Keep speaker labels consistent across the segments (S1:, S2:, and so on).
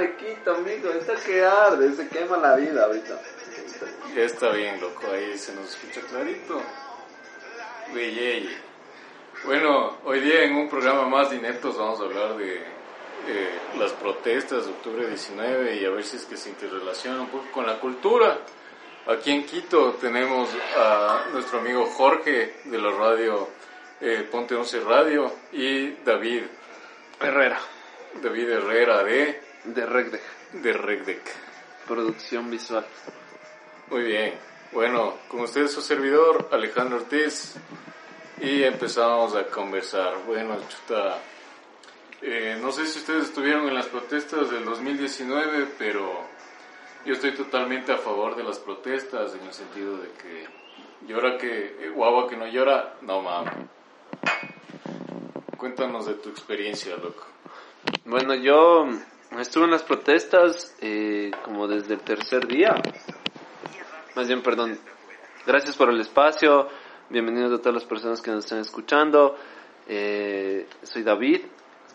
S1: Arequita, amigo, está que arde, se quema la vida ahorita.
S2: Ya está bien, loco, ahí se nos escucha clarito. Bueno, hoy día en un programa más de Ineptos vamos a hablar de eh, las protestas de octubre 19 y a ver si es que se interrelaciona un poco con la cultura. Aquí en Quito tenemos a nuestro amigo Jorge de la radio eh, Ponte 11 Radio y David
S1: Herrera,
S2: David Herrera de,
S1: de Regdec,
S2: de Regdec.
S1: producción visual.
S2: Muy bien. Bueno, con ustedes su servidor, Alejandro Ortiz, y empezamos a conversar. Bueno, chuta, eh, no sé si ustedes estuvieron en las protestas del 2019, pero yo estoy totalmente a favor de las protestas en el sentido de que llora que, eh, guagua que no llora, no mames. Cuéntanos de tu experiencia, loco.
S1: Bueno, yo estuve en las protestas eh, como desde el tercer día. Más bien, perdón. Gracias por el espacio. Bienvenidos a todas las personas que nos están escuchando. Eh, soy David,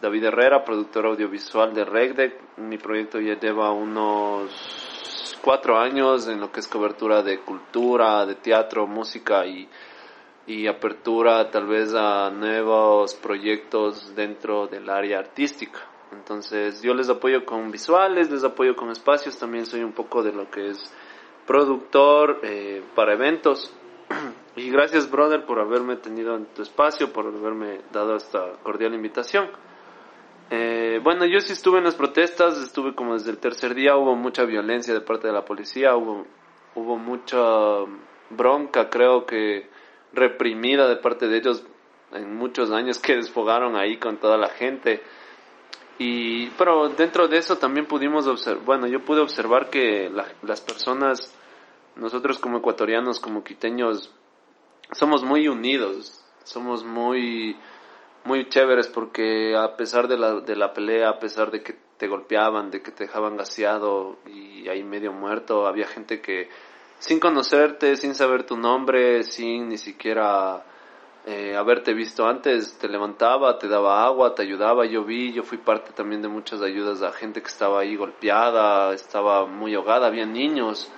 S1: David Herrera, productor audiovisual de Regdec. Mi proyecto ya lleva unos cuatro años en lo que es cobertura de cultura, de teatro, música y, y apertura tal vez a nuevos proyectos dentro del área artística. Entonces yo les apoyo con visuales, les apoyo con espacios, también soy un poco de lo que es productor eh, para eventos. Y gracias, brother, por haberme tenido en tu espacio, por haberme dado esta cordial invitación. Eh, bueno, yo sí estuve en las protestas, estuve como desde el tercer día, hubo mucha violencia de parte de la policía, hubo, hubo mucha bronca, creo que reprimida de parte de ellos en muchos años que desfogaron ahí con toda la gente. Y, pero dentro de eso también pudimos observar, bueno, yo pude observar que la- las personas, nosotros como ecuatorianos, como quiteños, somos muy unidos, somos muy, muy chéveres porque a pesar de la, de la pelea, a pesar de que te golpeaban, de que te dejaban gaseado y ahí medio muerto, había gente que sin conocerte, sin saber tu nombre, sin ni siquiera eh, haberte visto antes, te levantaba, te daba agua, te ayudaba, yo vi, yo fui parte también de muchas ayudas a gente que estaba ahí golpeada, estaba muy ahogada, había niños,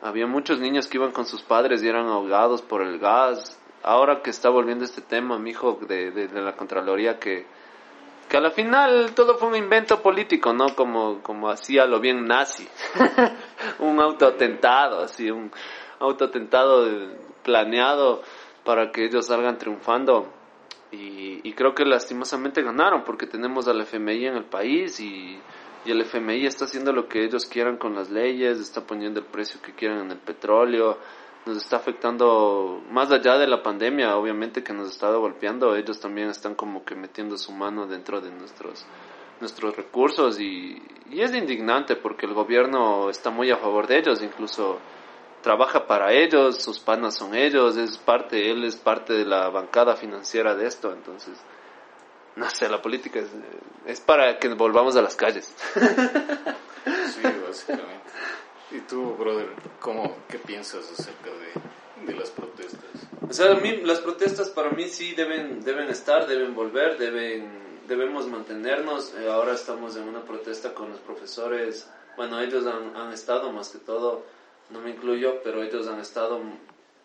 S1: había muchos niños que iban con sus padres y eran ahogados por el gas. Ahora que está volviendo este tema, mi hijo de, de, de la Contraloría, que, que a la final todo fue un invento político, ¿no? Como, como hacía lo bien nazi. un autoatentado, así, un autoatentado planeado para que ellos salgan triunfando. Y, y creo que lastimosamente ganaron porque tenemos al FMI en el país y, el FMI está haciendo lo que ellos quieran con las leyes, está poniendo el precio que quieran en el petróleo, nos está afectando más allá de la pandemia, obviamente que nos estado golpeando, ellos también están como que metiendo su mano dentro de nuestros nuestros recursos y, y es indignante porque el gobierno está muy a favor de ellos, incluso trabaja para ellos, sus panas son ellos, es parte, él es parte de la bancada financiera de esto, entonces, no sé, la política es, es para que volvamos a las calles.
S2: Sí, básicamente. ¿Y tú, brother, cómo, qué piensas acerca de, de las protestas?
S1: O sea, a mí, las protestas para mí sí deben, deben estar, deben volver, deben, debemos mantenernos. Eh, ahora estamos en una protesta con los profesores. Bueno, ellos han, han estado más que todo, no me incluyo, pero ellos han estado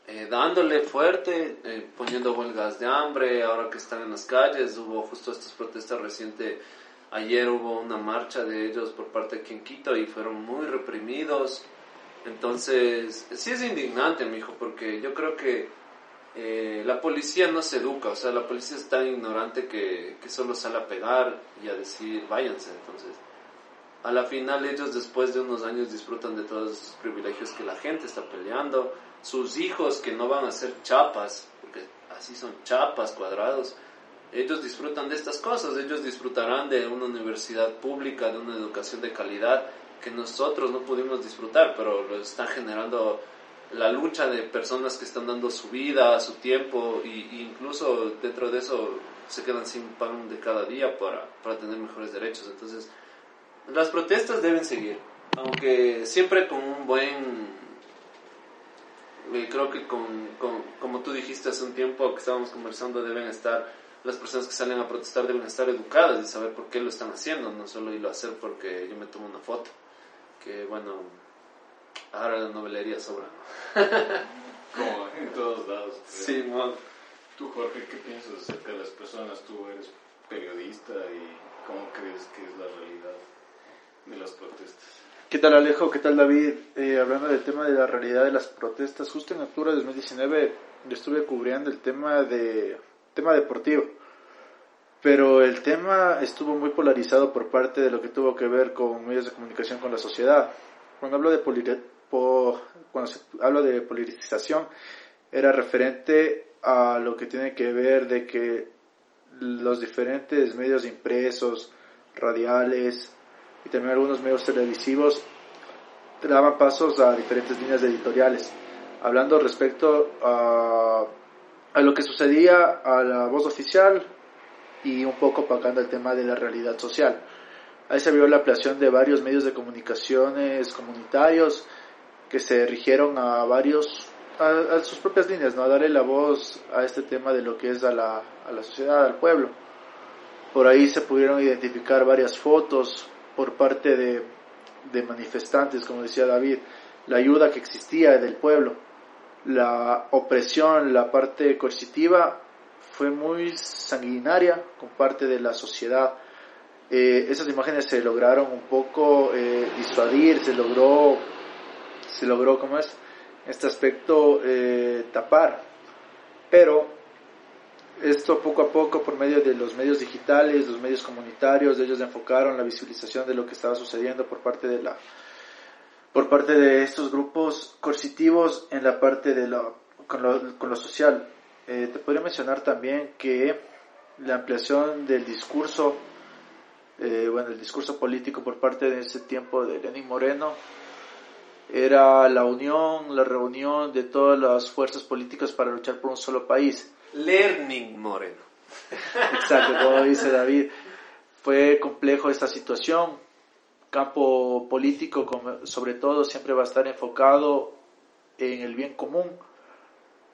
S1: eh, dándole fuerte, eh, poniendo huelgas de hambre, ahora que están en las calles. Hubo justo estas protestas recientes. Ayer hubo una marcha de ellos por parte de aquí en Quito y fueron muy reprimidos. Entonces, sí es indignante, mi hijo, porque yo creo que eh, la policía no se educa, o sea, la policía es tan ignorante que, que solo sale a pegar y a decir váyanse. Entonces, a la final ellos después de unos años disfrutan de todos esos privilegios que la gente está peleando. Sus hijos que no van a ser chapas, porque así son chapas, cuadrados, ellos disfrutan de estas cosas, ellos disfrutarán de una universidad pública, de una educación de calidad que nosotros no pudimos disfrutar, pero lo están generando la lucha de personas que están dando su vida, su tiempo, y incluso dentro de eso se quedan sin pan de cada día para, para tener mejores derechos. Entonces, las protestas deben seguir, aunque siempre con un buen... eh, Creo que con, con, como tú dijiste hace un tiempo que estábamos conversando, deben estar las personas que salen a protestar deben estar educadas y saber por qué lo están haciendo, no solo irlo a hacer porque yo me tomo una foto. Que bueno, ahora la novelería sobra.
S2: Como en todos lados.
S1: Sí, man.
S2: Tú, Jorge, ¿qué piensas acerca de las personas? Tú eres periodista y cómo crees que es la realidad de las protestas.
S3: ¿Qué tal Alejo? ¿Qué tal David? Eh, hablando del tema de la realidad de las protestas, justo en octubre de 2019 yo estuve cubriendo el tema de tema deportivo, pero el tema estuvo muy polarizado por parte de lo que tuvo que ver con medios de comunicación con la sociedad. Cuando hablo de cuando se hablo de polarización era referente a lo que tiene que ver de que los diferentes medios impresos, radiales y también algunos medios televisivos daban pasos a diferentes líneas editoriales, hablando respecto a, a lo que sucedía a la voz oficial y un poco apagando el tema de la realidad social. Ahí se vio la ampliación de varios medios de comunicaciones comunitarios que se rigieron a varios a, sus propias líneas, ¿no? a darle la voz a este tema de lo que es a la, a la sociedad, al pueblo. Por ahí se pudieron identificar varias fotos por parte de, de manifestantes, como decía David, la ayuda que existía del pueblo, la opresión, la parte coercitiva fue muy sanguinaria con parte de la sociedad. Eh, esas imágenes se lograron un poco eh, disuadir, se logró, se logró, ¿cómo es? este aspecto eh, tapar. Pero esto poco a poco por medio de los medios digitales, los medios comunitarios, ellos enfocaron la visualización de lo que estaba sucediendo por parte de la por parte de estos grupos coercitivos en la parte de lo, con, lo, con lo social. Eh, te podría mencionar también que la ampliación del discurso, eh, bueno, el discurso político por parte de ese tiempo de Lenín Moreno, era la unión, la reunión de todas las fuerzas políticas para luchar por un solo país.
S1: Learning Moreno.
S3: Exacto, como dice David. Fue complejo esta situación. Campo político, sobre todo, siempre va a estar enfocado en el bien común,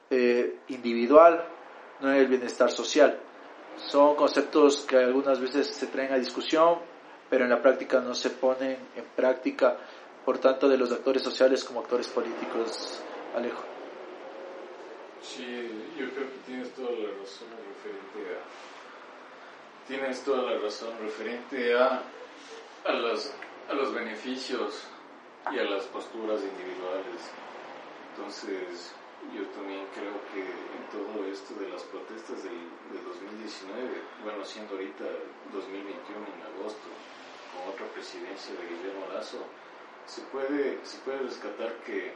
S3: eh, individual, no en el bienestar social. Son conceptos que algunas veces se traen a discusión, pero en la práctica no se ponen en práctica por tanto de los actores sociales como actores políticos, Alejo.
S2: Sí, yo creo que tienes toda la razón referente a tienes toda la razón referente a a los, a los beneficios y a las posturas individuales. Entonces, yo también creo que en todo esto de las protestas del, del 2019, bueno, siendo ahorita 2021 en agosto, con otra presidencia de Guillermo Lazo, se puede, se puede rescatar que,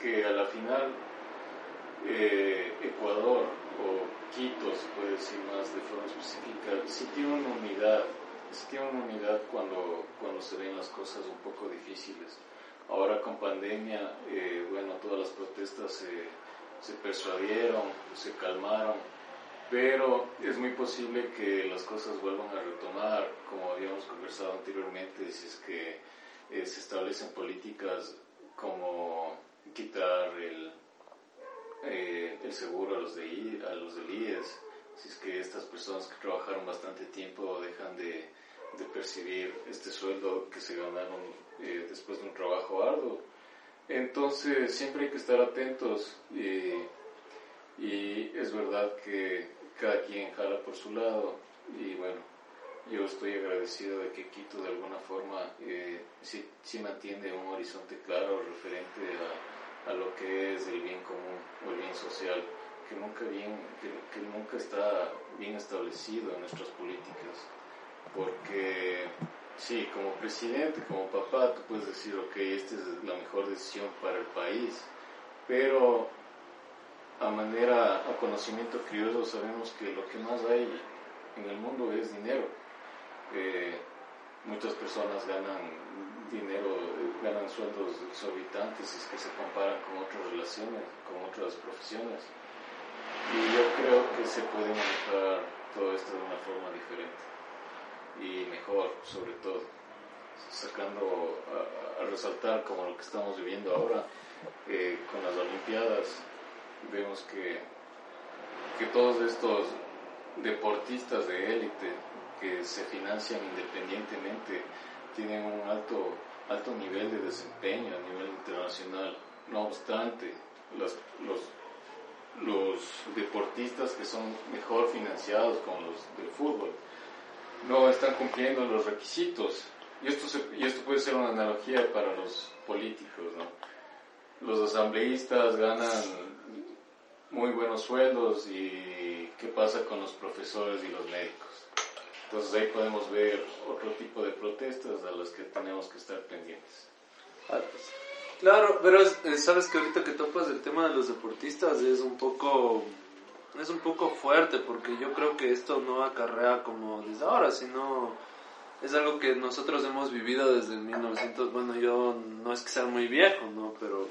S2: que a la final eh, Ecuador o Quito, se puede decir más de forma específica, sí tiene una unidad, sí tiene una unidad cuando, cuando se ven las cosas un poco difíciles. Ahora con pandemia, eh, bueno, todas las protestas se, se persuadieron, se calmaron, pero es muy posible que las cosas vuelvan a retomar, como habíamos conversado anteriormente, si es que eh, se establecen políticas como quitar el, eh, el seguro a los, de, a los del IES, si es que estas personas que trabajaron bastante tiempo dejan de, de percibir este sueldo que se ganaron eh, después de un trabajo arduo. Entonces siempre hay que estar atentos y, y es verdad que cada quien jala por su lado y bueno, yo estoy agradecido de que Quito de alguna forma eh, sí, mantiene un horizonte claro referente a, a, lo que es el bien común o el bien social, que nunca, bien, que, nunca está bien establecido en nuestras políticas. Porque sí, como presidente, como papá, tú puedes decir, ok, esta es la mejor decisión para el país, pero a manera, a conocimiento criollo sabemos que lo que más hay en el mundo es dinero muchas personas ganan dinero, ganan sueldos exorbitantes es que se comparan con otras relaciones, con otras profesiones. Y yo creo que se puede manejar todo esto de una forma diferente y mejor, sobre todo, sacando a, resaltar como lo que estamos viviendo ahora eh, con las Olimpiadas. Vemos que, que todos estos deportistas de élite que se financian independientemente, tienen un alto, alto nivel de desempeño a nivel internacional. No obstante, los, los, los deportistas que son mejor financiados con los del fútbol no están cumpliendo los requisitos. Y esto, y esto puede ser una analogía para los políticos. Los asambleístas ganan muy buenos sueldos y qué pasa con los profesores y los médicos. Entonces ahí podemos ver otro tipo de protestas a las que tenemos que estar pendientes.
S1: Claro, pero eh, sabes que ahorita que topas el tema de los deportistas es un poco es un poco fuerte porque yo creo que esto no acarrea como desde ahora, sino es algo que nosotros hemos vivido desde 1900, bueno, yo no es que sea muy viejo, ¿no? Pero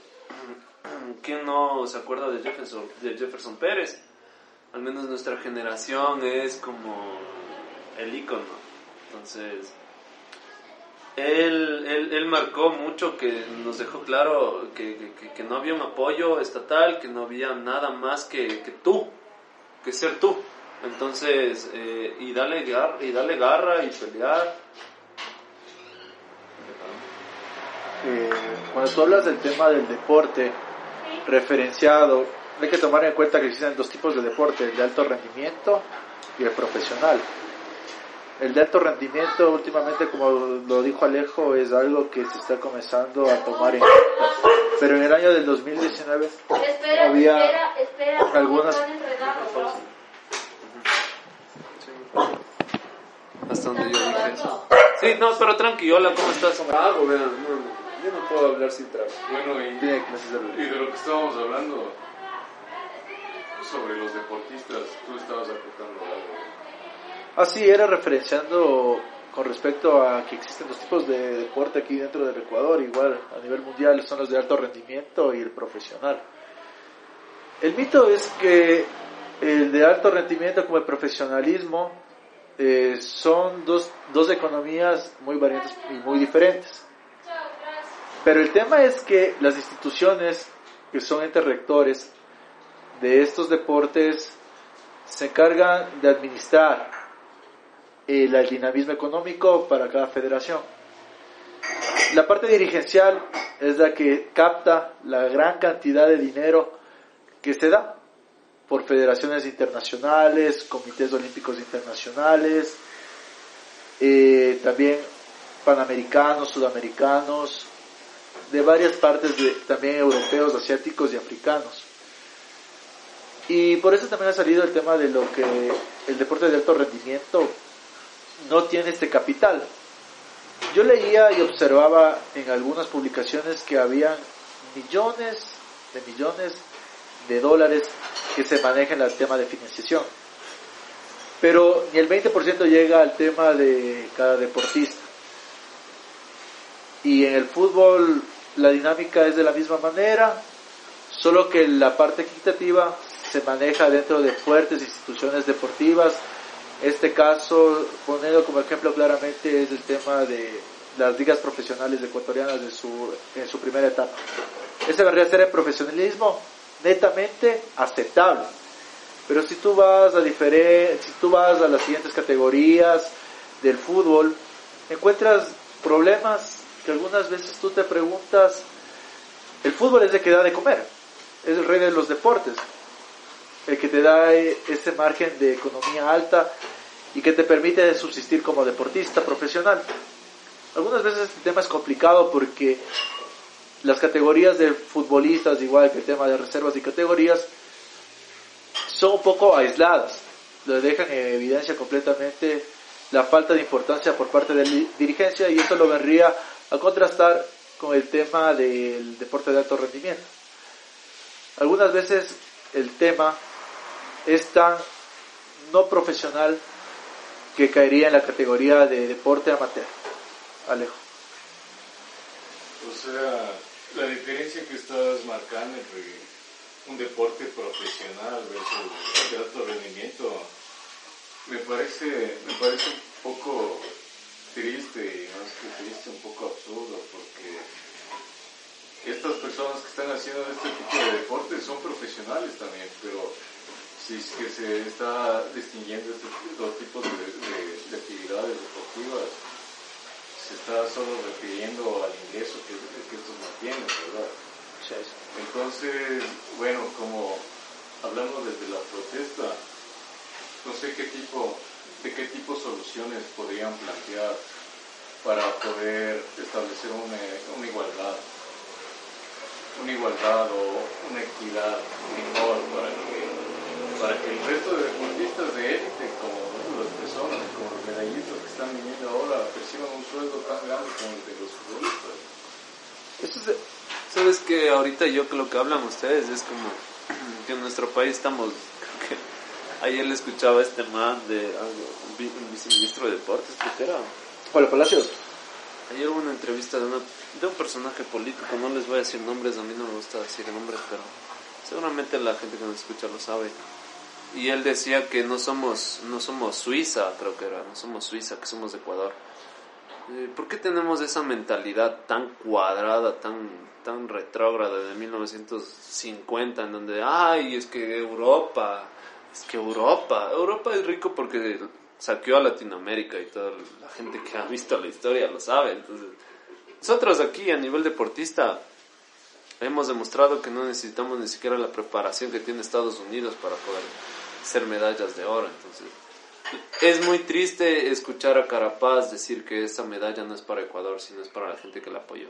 S1: ¿quién no se acuerda de Jefferson, de Jefferson Pérez? Al menos nuestra generación es como el icono. Entonces, él, él, él, marcó mucho que nos dejó claro que, que, que, no había un apoyo estatal, que no había nada más que, que tú, que ser tú. Entonces, eh, y, dale garra, y dale garra y pelear.
S3: Eh, cuando tú hablas del tema del deporte referenciado, hay que tomar en cuenta que existen dos tipos de deporte, el de alto rendimiento y el profesional. El de alto rendimiento últimamente, como lo dijo Alejo, es algo que se está comenzando a tomar en cuenta. Pero en el año del 2019 había algunas...
S1: Hasta donde yo dije eso. Sí, no, pero tranquilo, hola, ¿cómo estás? Ah, no, yo no puedo hablar sin trago.
S2: Bueno, y, y de lo que estábamos hablando sobre los deportistas, tú estabas aportando algo.
S3: Ah, sí, era referenciando con respecto a que existen dos tipos de deporte aquí dentro del Ecuador, igual a nivel mundial son los de alto rendimiento y el profesional. El mito es que el de alto rendimiento como el profesionalismo eh, son dos, dos economías muy variantes y muy diferentes. Pero el tema es que las instituciones que son entes rectores de estos deportes se encargan de administrar el dinamismo económico para cada federación. La parte dirigencial es la que capta la gran cantidad de dinero que se da por federaciones internacionales, comités olímpicos internacionales, eh, también panamericanos, sudamericanos, de varias partes, también europeos, asiáticos y africanos. Y por eso también ha salido el tema de lo que el deporte de alto rendimiento no tiene este capital. Yo leía y observaba en algunas publicaciones que había millones de millones de dólares que se manejan el tema de financiación. Pero ni el 20% llega al tema de cada deportista. Y en el fútbol la dinámica es de la misma manera, solo que la parte equitativa se maneja dentro de fuertes instituciones deportivas este caso, poniendo como ejemplo claramente, es el tema de las ligas profesionales ecuatorianas en su primera etapa. Ese debería ser el profesionalismo netamente aceptable. Pero si tú vas a si tú vas a las siguientes categorías del fútbol, encuentras problemas que algunas veces tú te preguntas, el fútbol es de que da de comer, es el rey de los deportes, el que te da ese margen de economía alta y que te permite subsistir como deportista profesional. Algunas veces este tema es complicado porque las categorías de futbolistas, igual que el tema de reservas y categorías, son un poco aisladas. Lo dejan en evidencia completamente la falta de importancia por parte de la dirigencia y esto lo vendría a contrastar con el tema del deporte de alto rendimiento. Algunas veces el tema es tan no profesional que caería en la categoría de deporte amateur. Alejo.
S2: O sea, la diferencia que estás marcando entre un deporte profesional versus de alto rendimiento me parece, me parece un poco triste, y más que triste, un poco absurdo, porque estas personas que están haciendo este tipo de deportes son profesionales también, pero si es que se está distinguiendo estos dos tipos de, de, actividades deportivas, se está solo refiriendo al ingreso que, que estos mantienen, ¿verdad? Entonces, bueno, como hablamos desde la protesta, no sé qué tipo, de qué tipo de soluciones podrían plantear para poder establecer una, una igualdad, una igualdad o una equidad mejor para que, para que el resto de deportistas de élite, como las personas, como los medallistas que están viniendo ahora, perciban un sueldo tan grande como el de los futbolistas.
S1: Eso es, sabes que ahorita yo que lo que hablan ustedes es como que en nuestro país estamos, creo que ayer le escuchaba este man de un viceministro de deportes, ¿qué era?
S3: Pablo Palacios.
S1: Ayer hubo una entrevista de, una, de un personaje político, no les voy a decir nombres, a mí no me gusta decir nombres, pero seguramente la gente que nos escucha lo sabe. Y él decía que no somos, no somos Suiza, creo que era, no somos Suiza, que somos Ecuador. Eh, ¿Por qué tenemos esa mentalidad tan cuadrada, tan, tan retrógrada de 1950, en donde, ay, es que Europa, es que Europa, Europa es rico porque saqueó a Latinoamérica y toda la gente que ha visto la historia lo sabe. Entonces, nosotros aquí a nivel deportista hemos demostrado que no necesitamos ni siquiera la preparación que tiene Estados Unidos para poder hacer medallas de oro. Entonces, es muy triste escuchar a Carapaz decir que esa medalla no es para Ecuador, sino es para la gente que la apoyó.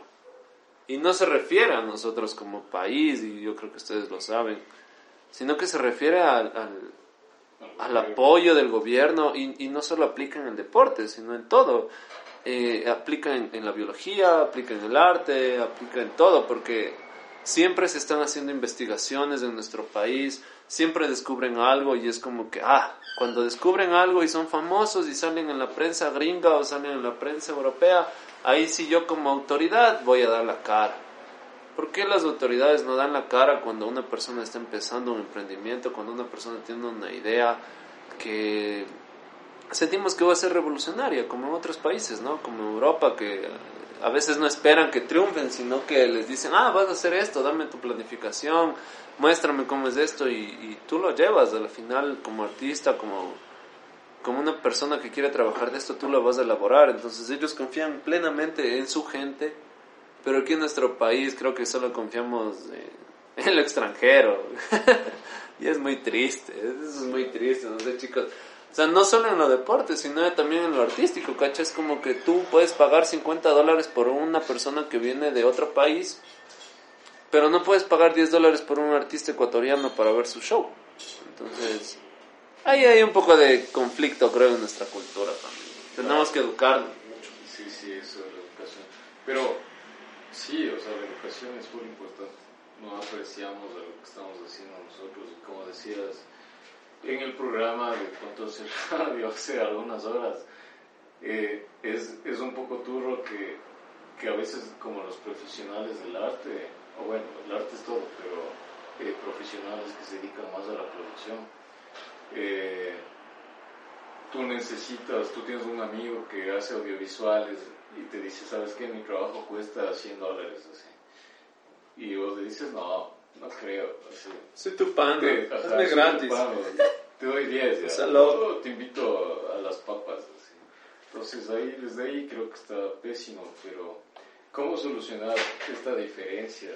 S1: Y no se refiere a nosotros como país, y yo creo que ustedes lo saben, sino que se refiere al, al apoyo del gobierno y, no solo aplica en el deporte, sino en todo. Eh, aplica en, la biología, aplica en el arte, aplica en todo, porque siempre se están haciendo investigaciones en nuestro país, siempre descubren algo y es como que, ah, cuando descubren algo y son famosos y salen en la prensa gringa o salen en la prensa europea, ahí sí yo como autoridad voy a dar la cara. ¿Por qué las autoridades no dan la cara cuando una persona está empezando un emprendimiento, cuando una persona tiene una idea que sentimos que va a ser revolucionaria, como en otros países, ¿no? Como en Europa, que a veces no esperan que triunfen, sino que les dicen, ah, vas a hacer esto, dame tu planificación, muéstrame cómo es esto, y, y tú lo llevas a la final como artista, como, como una persona que quiere trabajar de esto, tú lo vas a elaborar. Entonces ellos confían plenamente en su gente pero aquí en nuestro país creo que solo confiamos en lo extranjero. y es muy triste, eso es muy triste, no sé chicos. O sea, no solo en lo deporte, sino también en lo artístico, ¿cacha? Es como que tú puedes pagar 50 dólares por una persona que viene de otro país, pero no puedes pagar 10 dólares por un artista ecuatoriano para ver su show. Entonces, ahí hay un poco de conflicto, creo, en nuestra cultura también. Tenemos que educarnos.
S2: Sí, sí, eso es la educación. Pero Sí, o sea, la educación es muy importante. No apreciamos lo que estamos haciendo nosotros. Y como decías, en el programa de cuánto se radio hace algunas horas, eh, es, es un poco turro que, que a veces como los profesionales del arte, o bueno, el arte es todo, pero eh, profesionales que se dedican más a la producción, eh, tú necesitas, tú tienes un amigo que hace audiovisuales, y te dice, ¿sabes qué? Mi trabajo cuesta 100 dólares, así. Y vos le dices, no, no creo, así.
S1: Soy tu pan, hazme gratis.
S2: te doy 10, ya. Yo te invito a las papas, así. Entonces, ahí, desde ahí creo que está pésimo, pero ¿cómo solucionar esta diferencia?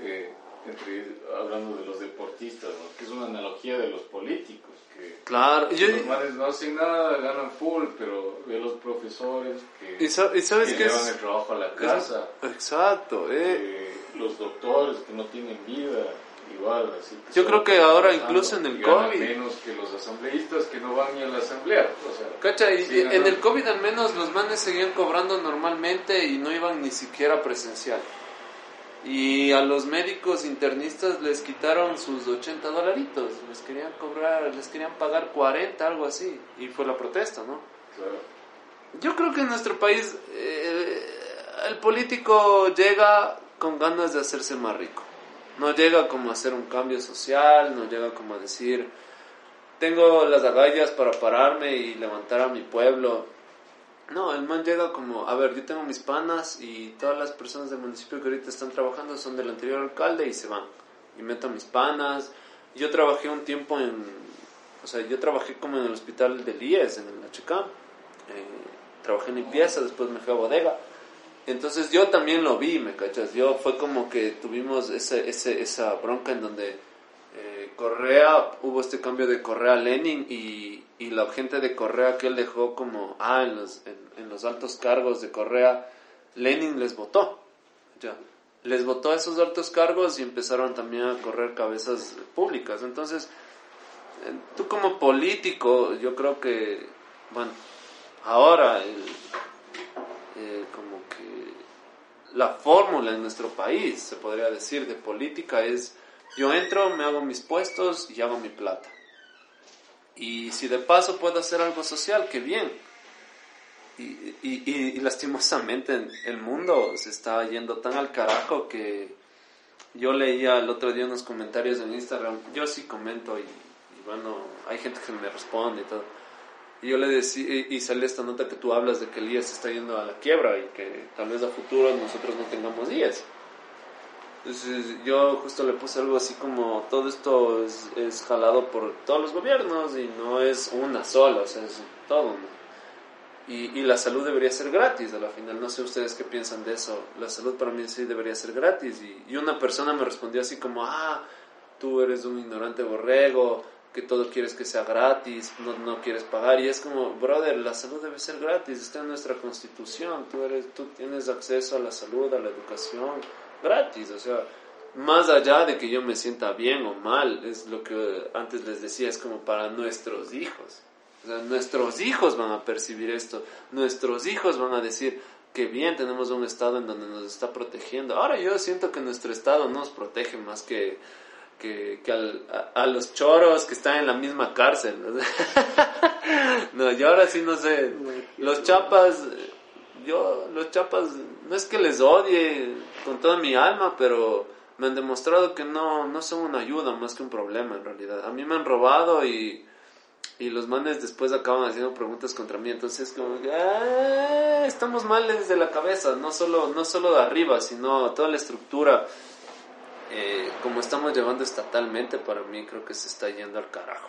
S2: Eh, entre, hablando de los deportistas, que es una analogía de los políticos. Que
S1: claro,
S2: los males no hacen nada, ganan full, pero ve los profesores que,
S1: ¿Y sabes
S2: que llevan el trabajo a la casa.
S1: exacto. Eh.
S2: Los doctores que no tienen vida, igual. Así
S1: Yo creo que ahora incluso en el COVID...
S2: menos que los asambleístas que no van ni a la asamblea. O sea,
S1: Cacha, en el COVID al menos los manes seguían cobrando normalmente y no iban ni siquiera presencial. Y a los médicos internistas les quitaron sus 80 dolaritos, les querían cobrar, les querían pagar 40, algo así, y fue la protesta, ¿no? Yo creo que en nuestro país eh, el político llega con ganas de hacerse más rico. No llega como a hacer un cambio social, no llega como a decir, tengo las agallas para pararme y levantar a mi pueblo. No, el man llega como, a ver, yo tengo mis panas y todas las personas del municipio que ahorita están trabajando son del anterior alcalde y se van. Y meto mis panas, yo trabajé un tiempo en, o sea, yo trabajé como en el hospital del IES, en el HK, eh, trabajé en limpieza, después me fui a bodega. Entonces yo también lo vi, ¿me cachas? Yo fue como que tuvimos ese, ese, esa bronca en donde eh, Correa, hubo este cambio de Correa a Lenin y, y, la gente de Correa que él dejó como, ah, en los, en, los altos cargos de Correa, Lenin les votó, ya. Les votó a esos altos cargos y empezaron también a correr cabezas públicas. Entonces, eh, tú como político, yo creo que, bueno, ahora la fórmula en nuestro país, se podría decir, de política es yo entro, me hago mis puestos y hago mi plata. Y si de paso puedo hacer algo social, qué bien. Y, y, lastimosamente el mundo se está yendo tan al carajo que yo leía el otro día unos comentarios en Instagram. Yo sí comento y, bueno, hay gente que me responde y todo y yo le decía, y sale esta nota que tú hablas de que el IES está yendo a la quiebra y que tal vez a futuro nosotros no tengamos IES. Entonces yo justo le puse algo así como, todo esto es, jalado por todos los gobiernos y no es una sola, o sea, es todo. Y, y, la salud debería ser gratis a la final. No sé ustedes qué piensan de eso. La salud para mí sí debería ser gratis. Y, y una persona me respondió así como, ah, tú eres un ignorante borrego, que todo quieres que sea gratis, no, no quieres pagar. Y es como, brother, la salud debe ser gratis, está en nuestra constitución, tú, eres, tú tienes acceso a la salud, a la educación, gratis. O sea, más allá de que yo me sienta bien o mal, es lo que antes les decía, es como para nuestros hijos. O sea, nuestros hijos van a percibir esto, nuestros hijos van a decir que bien tenemos un Estado en donde nos está protegiendo. Ahora yo siento que nuestro Estado nos protege más que que, a, los choros que están en la misma cárcel. no, yo ahora sí no sé. Los chapas, yo, los chapas, no es que les odie con toda mi alma, pero me han demostrado que no, no son una ayuda más que un problema en realidad. A mí me han robado y, y los manes después acaban haciendo preguntas contra mí. Entonces, como que ah, estamos mal desde la cabeza, no solo, no solo de arriba, sino toda la estructura eh, como estamos llevando estatalmente, para mí creo que se está yendo al carajo.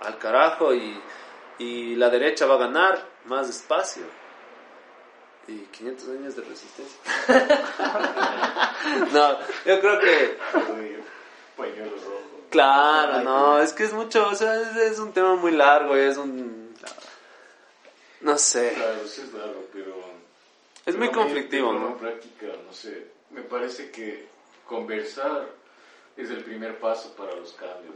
S1: Al carajo y, y la derecha va a ganar más espacio. Y 500 años de resistencia. no, yo creo que... Claro, no, es que es mucho, o sea, es, un tema muy largo, es un... No sé.
S2: Claro, sí es largo, pero...
S1: Es muy conflictivo, ¿no?
S2: práctica, no sé, me parece que conversar es el primer paso para los cambios.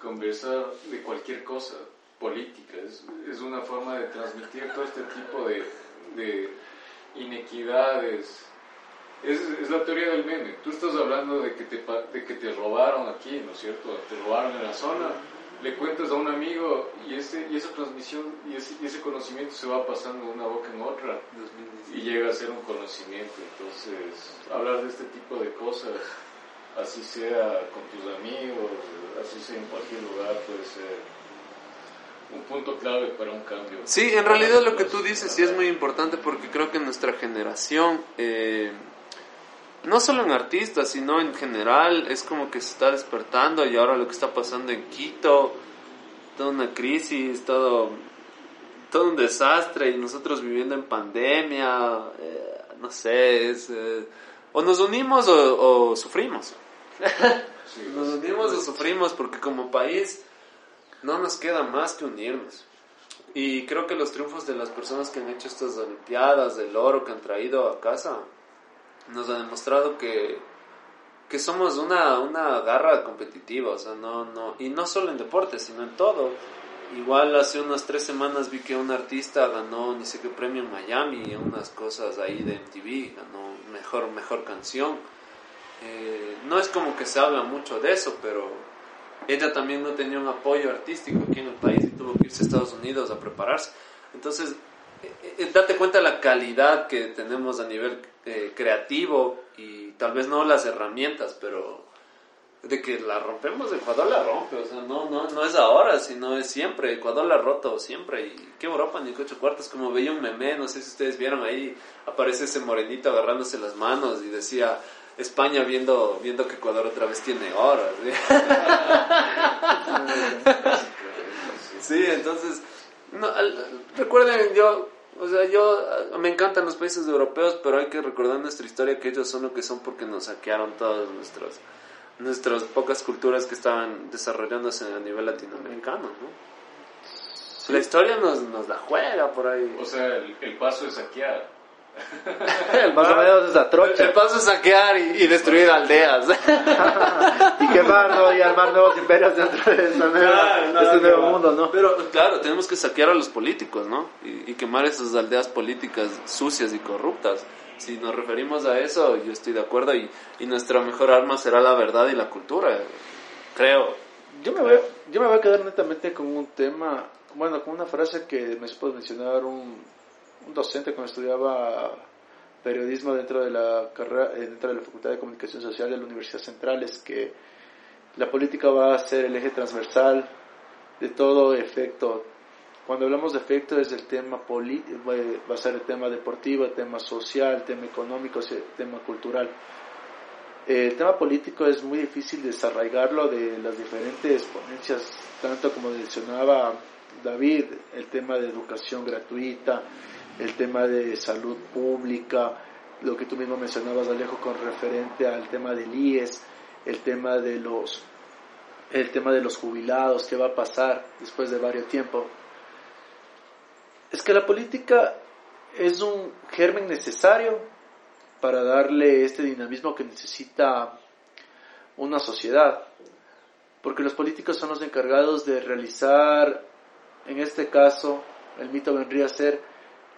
S2: Conversar de cualquier cosa política es, es, una forma de transmitir todo este tipo de, de inequidades. Es, es, la teoría del meme. Tú estás hablando de que, te, de que te robaron aquí, ¿no es cierto? Te robaron en la zona. Le cuentas a un amigo y, ese, y esa transmisión y ese, y ese conocimiento se va pasando de una boca en otra y llega a ser un conocimiento. Entonces, hablar de este tipo de cosas, así sea con tus amigos, así sea en cualquier lugar, puede ser un punto clave para un cambio.
S1: Sí, en realidad lo que tú dices sí es muy importante porque creo que nuestra generación, eh, no solo en artistas, sino en general, es como que se está despertando y ahora lo que está pasando en Quito, toda una crisis, todo todo un desastre y nosotros viviendo en pandemia, eh, no sé, es, eh, o nos unimos o, sufrimos. nos unimos o sufrimos porque como país no nos queda más que unirnos. Y creo que los triunfos de las personas que han hecho estas Olimpiadas, del oro que han traído a casa, nos ha demostrado que, que somos una, una garra competitiva, o sea, no, no, y no solo en deporte, sino en todo Igual hace unas tres semanas vi que un artista ganó ni sé qué premio en Miami, unas cosas ahí de MTV, ganó mejor, mejor canción. Eh, no es como que se habla mucho de eso, pero ella también no tenía un apoyo artístico aquí en el país y tuvo que irse a Estados Unidos a prepararse. Entonces, date cuenta la calidad que tenemos a nivel creativo y tal vez no las herramientas, pero de que la rompemos, Ecuador la rompe, o sea, no, no, no es ahora, sino es siempre, Ecuador la ha roto siempre, y qué Europa ni ocho cuartos, como veía un meme, no sé si ustedes vieron ahí, aparece ese morenito agarrándose las manos y decía, España viendo, viendo que Ecuador otra vez tiene oro. ¿sí? entonces, recuerden, yo, o sea, yo, me encantan los países europeos, pero hay que recordar nuestra historia, que ellos son lo que son porque nos saquearon todos nuestros nuestras pocas culturas que estaban desarrollándose a nivel latinoamericano, ¿no? La historia nos, nos la juega por ahí.
S2: O sea, el, paso es saquear.
S3: el paso menos es la trocha.
S1: El paso es saquear y, destruir aldeas.
S3: y quemar, ¿no? Y armar nuevos imperios dentro de este nuevo mundo, ¿no?
S1: Pero, claro, tenemos que saquear a los políticos, ¿no? Y, y quemar esas aldeas políticas sucias y corruptas si nos referimos a eso, yo estoy de acuerdo y, y nuestra mejor arma será la verdad y la cultura, creo.
S3: Yo me voy, yo me voy a quedar netamente con un tema, bueno, con una frase que me supo mencionar un, un docente cuando estudiaba periodismo dentro de la carrera, eh, dentro de la Facultad de Comunicación Social de la Universidad Central, es que la política va a ser el eje transversal de todo efecto cuando hablamos de efecto es el tema político, va a ser el tema deportivo, el tema social, el tema económico, el tema cultural. El tema político es muy difícil desarraigarlo de las diferentes ponencias, tanto como mencionaba David, el tema de educación gratuita, el tema de salud pública, lo que tú mismo mencionabas, Alejo, con referente al tema del IES, el tema de los, el tema de los jubilados, qué va a pasar después de varios tiempos es que la política es un germen necesario para darle este dinamismo que necesita una sociedad, porque los políticos son los encargados de realizar, en este caso, el mito vendría a ser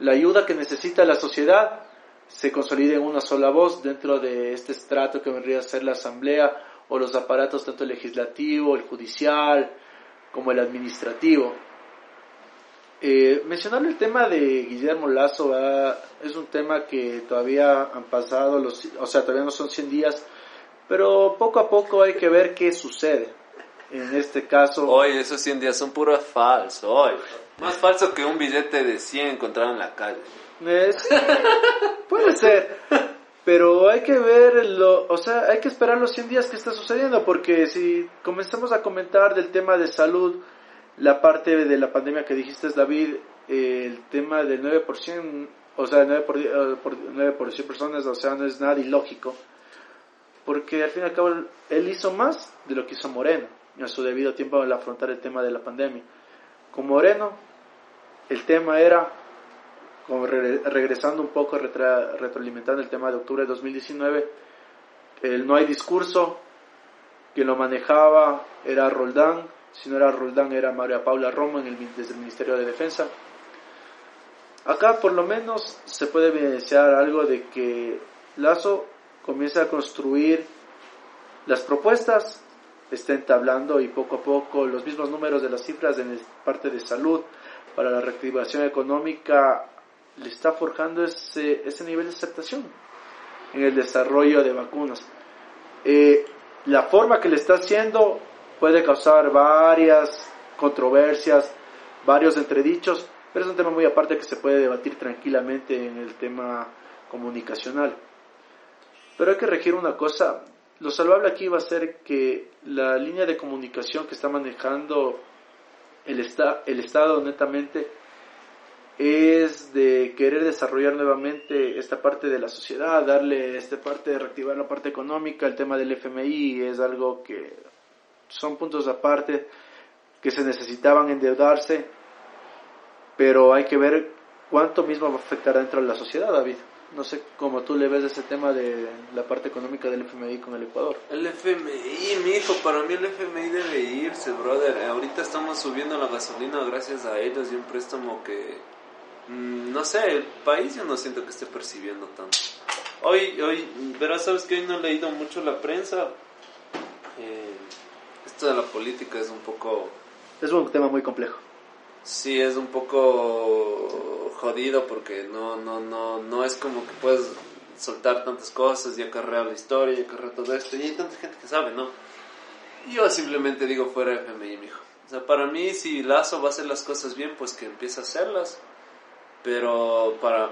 S3: la ayuda que necesita la sociedad se consolida en una sola voz dentro de este estrato que vendría a ser la asamblea o los aparatos tanto el legislativo, el judicial como el administrativo. Eh, mencionar el tema de Guillermo Lazo es un tema que todavía han pasado, los, o sea, todavía no son 100 días, pero poco a poco hay que ver qué sucede. En este caso...
S1: Hoy esos 100 días son puro falso, hoy. Más falso que un billete de 100 encontrado en la calle.
S3: Eh, puede ser. Pero hay que ver, lo, o sea, hay que esperar los 100 días que está sucediendo, porque si comenzamos a comentar del tema de salud, la parte de la pandemia que dijiste, David, el tema del 9%, o sea, 9 por, 9 por 100 personas, o sea, no es nada ilógico, porque al fin y al cabo él hizo más de lo que hizo Moreno en su debido tiempo al afrontar el tema de la pandemia. Con Moreno, el tema era, como regresando un poco, retroalimentando el tema de octubre de 2019, el no hay discurso, quien lo manejaba era Roldán, si no era Roldán era María Paula Roma en el, desde el Ministerio de Defensa. Acá por lo menos se puede evidenciar algo de que Lazo comienza a construir las propuestas, está entablando y poco a poco los mismos números de las cifras en parte de salud para la reactivación económica le está forjando ese, ese nivel de aceptación en el desarrollo de vacunas. Eh, la forma que le está haciendo puede causar varias controversias, varios entredichos, pero es un tema muy aparte que se puede debatir tranquilamente en el tema comunicacional. Pero hay que regir una cosa, lo salvable aquí va a ser que la línea de comunicación que está manejando el, el Estado netamente es de querer desarrollar nuevamente esta parte de la sociedad, darle esta parte de reactivar la parte económica, el tema del FMI es algo que son puntos aparte que se necesitaban endeudarse, pero hay que ver cuánto mismo va a afectar dentro de la sociedad, David. No sé cómo tú le ves ese tema de la parte económica del FMI con el Ecuador.
S1: El FMI, mi hijo, para mí el FMI debe irse, brother. Ahorita estamos subiendo la gasolina gracias a ellos y un préstamo que, mm, no sé, el país yo no siento que esté percibiendo tanto. Hoy, hoy, verás, sabes que hoy no he leído mucho la prensa. Eh, esto de la política es un poco...
S3: Es un tema muy complejo.
S1: Sí, es un poco jodido porque no, no, no, no es como que puedes soltar tantas cosas y acarrear la historia y acarrear todo esto. Y hay tanta gente que sabe, ¿no? Yo simplemente digo fuera FMI, mijo. O sea, para mí, si Lazo va a hacer las cosas bien, pues que empiece a hacerlas. Pero para,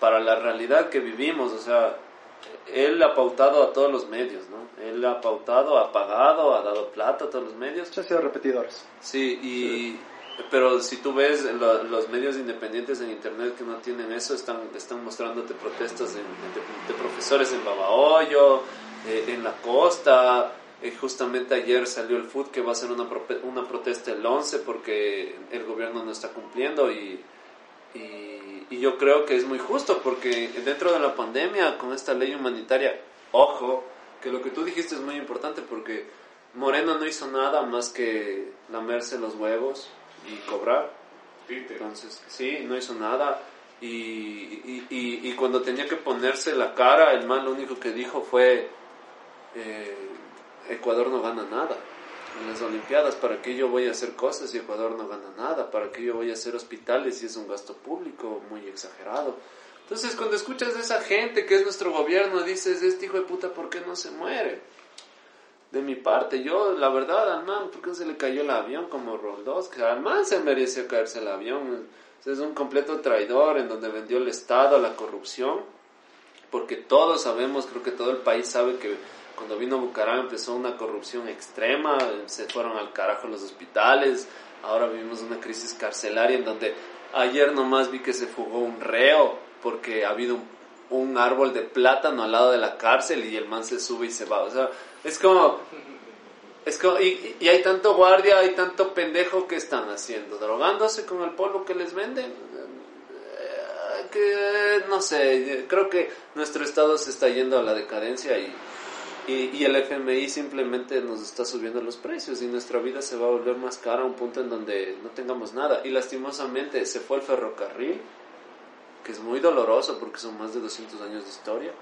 S1: para la realidad que vivimos, o sea, él ha pautado a todos los medios, ¿no? Él ha pautado, ha pagado, ha dado plata a todos los medios.
S3: Han sido repetidores.
S1: Sí, y, pero si tú ves lo- los medios independientes en internet que no tienen eso, están, están mostrándote protestas de, profesores en Babahoyo, eh, en la costa. Eh, justamente ayer salió el FUT que va a hacer una, una protesta el 11 porque el gobierno no está cumpliendo y, y, y yo creo que es muy justo porque dentro de la pandemia, con esta ley humanitaria, ojo, que lo que tú dijiste es muy importante porque Moreno no hizo nada más que lamerse los huevos y cobrar.
S2: Peter.
S1: Entonces, sí, no hizo nada. Y, y, y, y cuando tenía que ponerse la cara, el man lo único que dijo fue, eh, Ecuador no gana nada en las Olimpiadas, ¿para qué yo voy a hacer cosas y Ecuador no gana nada? ¿Para qué yo voy a hacer hospitales si es un gasto público muy exagerado? Entonces, cuando escuchas de esa gente que es nuestro gobierno, dices, este hijo de puta, ¿por qué no se muere? De mi parte, yo, la verdad, al man, ¿por qué se le cayó el avión como Roldós? Que al se mereció caerse el avión. Es un completo traidor en donde vendió el Estado a la corrupción. Porque todos sabemos, creo que todo el país sabe que cuando vino Bucaram empezó una corrupción extrema, se fueron al carajo los hospitales, ahora vivimos una crisis carcelaria en donde ayer nomás vi que se fugó un reo porque ha habido un, un árbol de plátano al lado de la cárcel y el man se sube y se va. O sea, es como... Es como, y, y hay tanto guardia, hay tanto pendejo que están haciendo, drogándose con el polvo que les venden. Eh, Que no sé, creo que nuestro estado se está yendo a la decadencia y, y, y el FMI simplemente nos está subiendo los precios y nuestra vida se va a volver más cara a un punto en donde no tengamos nada. Y lastimosamente se fue el ferrocarril, que es muy doloroso porque son más de 200 años de historia.